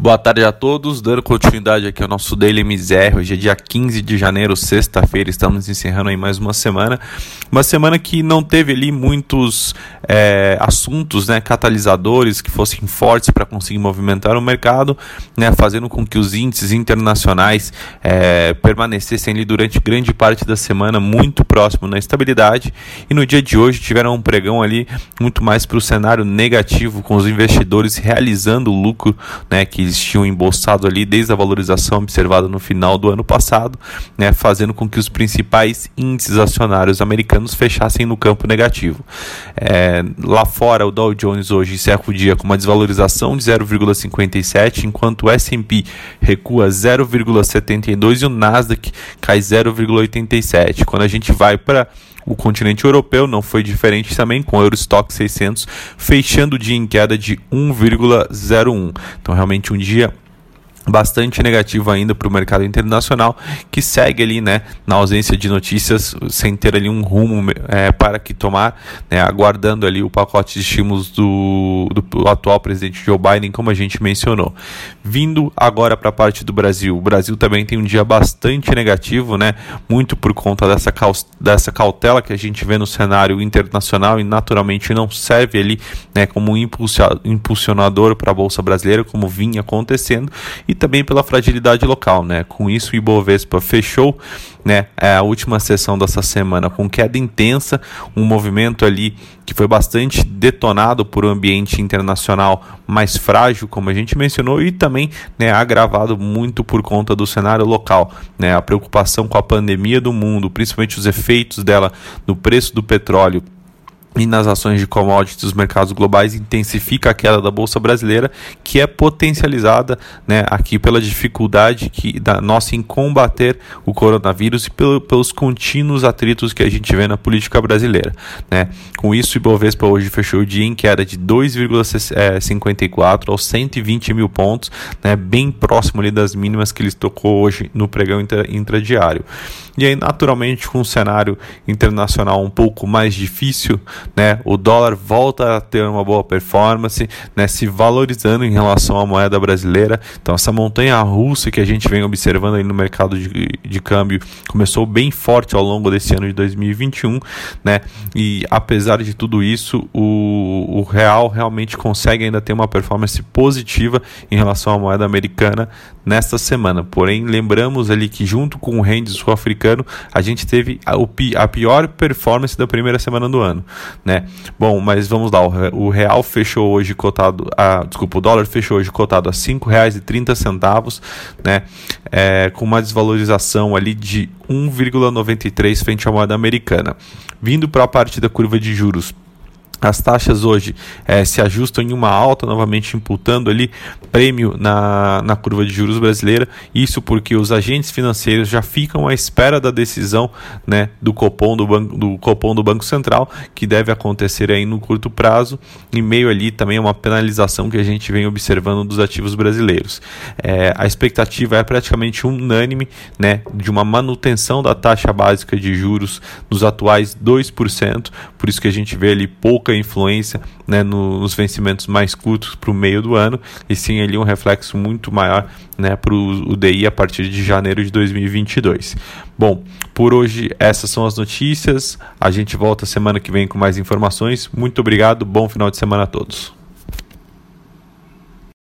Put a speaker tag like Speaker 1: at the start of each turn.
Speaker 1: Boa tarde a todos, dando continuidade aqui ao nosso Daily MZR. Hoje é dia 15 de janeiro, sexta-feira, estamos encerrando aí mais uma semana. Uma semana que não teve ali muitos é, assuntos, né, catalisadores que fossem fortes para conseguir movimentar o mercado, né, fazendo com que os índices internacionais é, permanecessem ali durante grande parte da semana muito próximo na estabilidade. E no dia de hoje tiveram um pregão ali muito mais para o cenário negativo, com os investidores realizando o lucro né, que eles tinham embolsado ali desde a valorização observada no final do ano passado, né, fazendo com que os principais índices acionários americanos fechassem no campo negativo. É, lá fora, o Dow Jones hoje encerra o dia com uma desvalorização de 0,57, enquanto o S&P recua 0,72 e o Nasdaq cai 0,87. Quando a gente vai para o continente europeu não foi diferente também, com o Eurostock 600 fechando o dia em queda de 1,01. Então, realmente um dia bastante negativo ainda para o mercado internacional, que segue ali, né, na ausência de notícias, sem ter ali um rumo é, para que tomar, né, aguardando ali o pacote de estímulos do, do atual presidente Joe Biden, como a gente mencionou. Vindo agora para a parte do Brasil, o Brasil também tem um dia bastante negativo, né, muito por conta dessa, dessa cautela que a gente vê no cenário internacional e naturalmente não serve ali, né, como um impulsionador para a Bolsa Brasileira, como vinha acontecendo, e também pela fragilidade local, né? Com isso, o Ibovespa fechou, né, a última sessão dessa semana com queda intensa, um movimento ali que foi bastante detonado por um ambiente internacional mais frágil, como a gente mencionou, e também né, agravado muito por conta do cenário local, né, a preocupação com a pandemia do mundo, principalmente os efeitos dela no preço do petróleo e nas ações de commodities dos mercados globais intensifica a queda da bolsa brasileira, que é potencializada né, aqui pela dificuldade que da nossa em combater o coronavírus e pelo, pelos contínuos atritos que a gente vê na política brasileira. Né. Com isso, o Ibovespa hoje fechou o dia em queda de 2,54 aos 120 mil pontos, né, bem próximo ali das mínimas que ele tocou hoje no pregão intra, intradiário. E aí, naturalmente, com um cenário internacional um pouco mais difícil, né, o dólar volta a ter uma boa performance, né, se valorizando em relação à moeda brasileira. Então, essa montanha russa que a gente vem observando aí no mercado de, de câmbio começou bem forte ao longo desse ano de 2021, né, e apesar de tudo isso, o, o real realmente consegue ainda ter uma performance positiva em relação à moeda americana nesta semana. Porém, lembramos ali que junto com o rende sul-africano, a gente teve a, a pior performance da primeira semana do ano né? Bom, mas vamos lá, o real fechou hoje cotado, a, desculpa, o dólar fechou hoje cotado a R$ 5,30, né? É, com uma desvalorização ali de 1,93 frente à moeda americana. Vindo para a parte da curva de juros, as taxas hoje é, se ajustam em uma alta, novamente imputando ali prêmio na, na curva de juros brasileira. Isso porque os agentes financeiros já ficam à espera da decisão né, do, Copom do, banco, do Copom do Banco Central, que deve acontecer aí no curto prazo, em meio ali também a uma penalização que a gente vem observando dos ativos brasileiros. É, a expectativa é praticamente unânime né, de uma manutenção da taxa básica de juros nos atuais 2%, por isso que a gente vê ali pouco pouca influência né, nos vencimentos mais curtos para o meio do ano, e sim ali um reflexo muito maior né, para o DI a partir de janeiro de 2022. Bom, por hoje essas são as notícias. A gente volta semana que vem com mais informações. Muito obrigado, bom final de semana a todos.